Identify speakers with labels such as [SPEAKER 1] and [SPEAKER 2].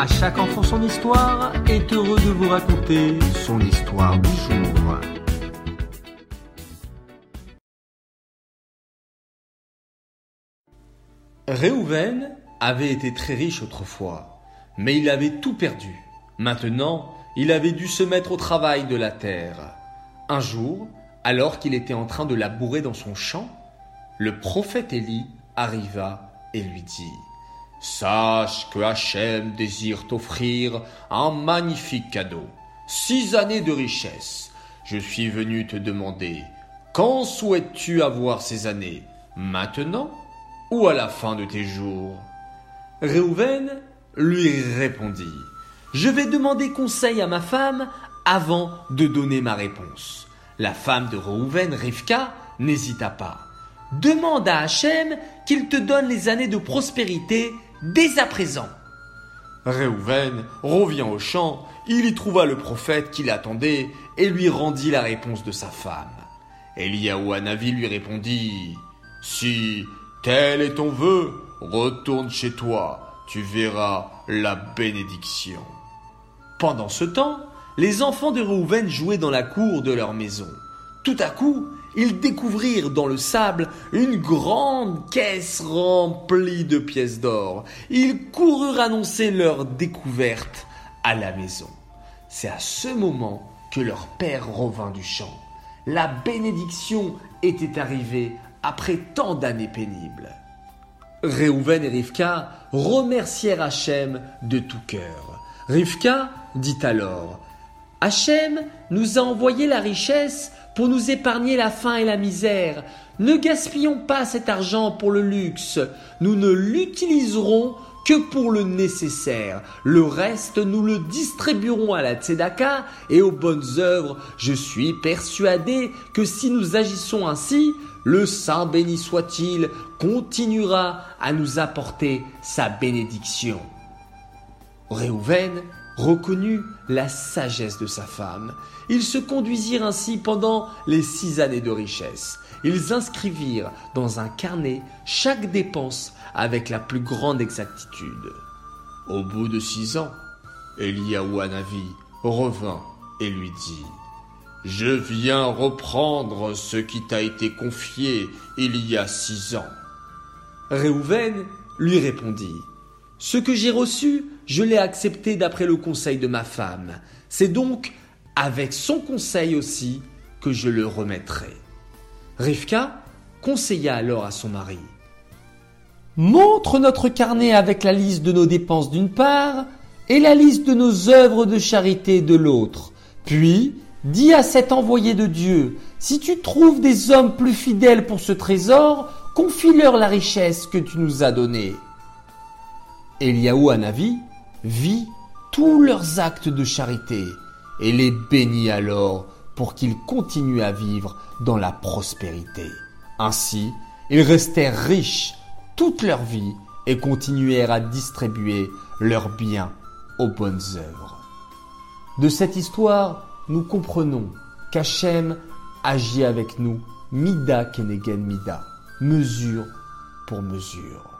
[SPEAKER 1] À chaque enfant son histoire est heureux de vous raconter son histoire du jour.
[SPEAKER 2] Réhouven avait été très riche autrefois, mais il avait tout perdu. Maintenant, il avait dû se mettre au travail de la terre. Un jour, alors qu'il était en train de labourer dans son champ, le prophète Élie arriva et lui dit Sache que Hachem désire t'offrir un magnifique cadeau, six années de richesse. Je suis venu te demander quand souhaites-tu avoir ces années? Maintenant ou à la fin de tes jours? Réhouven lui répondit Je vais demander conseil à ma femme avant de donner ma réponse. La femme de Réhouven, Rivka, n'hésita pas. Demande à Hachem qu'il te donne les années de prospérité dès à présent. Réhouven revient au champ, il y trouva le prophète qui l'attendait et lui rendit la réponse de sa femme. Eliaou Hanavi lui répondit Si tel est ton vœu, retourne chez toi, tu verras la bénédiction. Pendant ce temps, les enfants de Réhouven jouaient dans la cour de leur maison. Tout à coup, ils découvrirent dans le sable une grande caisse remplie de pièces d'or. Ils coururent annoncer leur découverte à la maison. C'est à ce moment que leur père revint du champ. La bénédiction était arrivée après tant d'années pénibles. Réhouven et Rivka remercièrent Hachem de tout cœur. Rivka dit alors Hachem nous a envoyé la richesse pour nous épargner la faim et la misère. Ne gaspillons pas cet argent pour le luxe. Nous ne l'utiliserons que pour le nécessaire. Le reste, nous le distribuerons à la tzedaka et aux bonnes œuvres. Je suis persuadé que si nous agissons ainsi, le Saint béni soit-il continuera à nous apporter sa bénédiction. Réhouven reconnut la sagesse de sa femme. Ils se conduisirent ainsi pendant les six années de richesse. Ils inscrivirent dans un carnet chaque dépense avec la plus grande exactitude. Au bout de six ans, Eliaou revint et lui dit Je viens reprendre ce qui t'a été confié il y a six ans. Réhouven lui répondit Ce que j'ai reçu, je l'ai accepté d'après le conseil de ma femme. C'est donc avec son conseil aussi que je le remettrai. Rivka conseilla alors à son mari Montre notre carnet avec la liste de nos dépenses d'une part et la liste de nos œuvres de charité de l'autre. Puis, dis à cet envoyé de Dieu, si tu trouves des hommes plus fidèles pour ce trésor, confie-leur la richesse que tu nous as donnée. Eliaou Hanavi vit tous leurs actes de charité et les bénit alors pour qu'ils continuent à vivre dans la prospérité. Ainsi, ils restèrent riches toute leur vie et continuèrent à distribuer leurs biens aux bonnes œuvres. De cette histoire, nous comprenons qu'Hachem agit avec nous, mida kenegen mida, mesure pour mesure.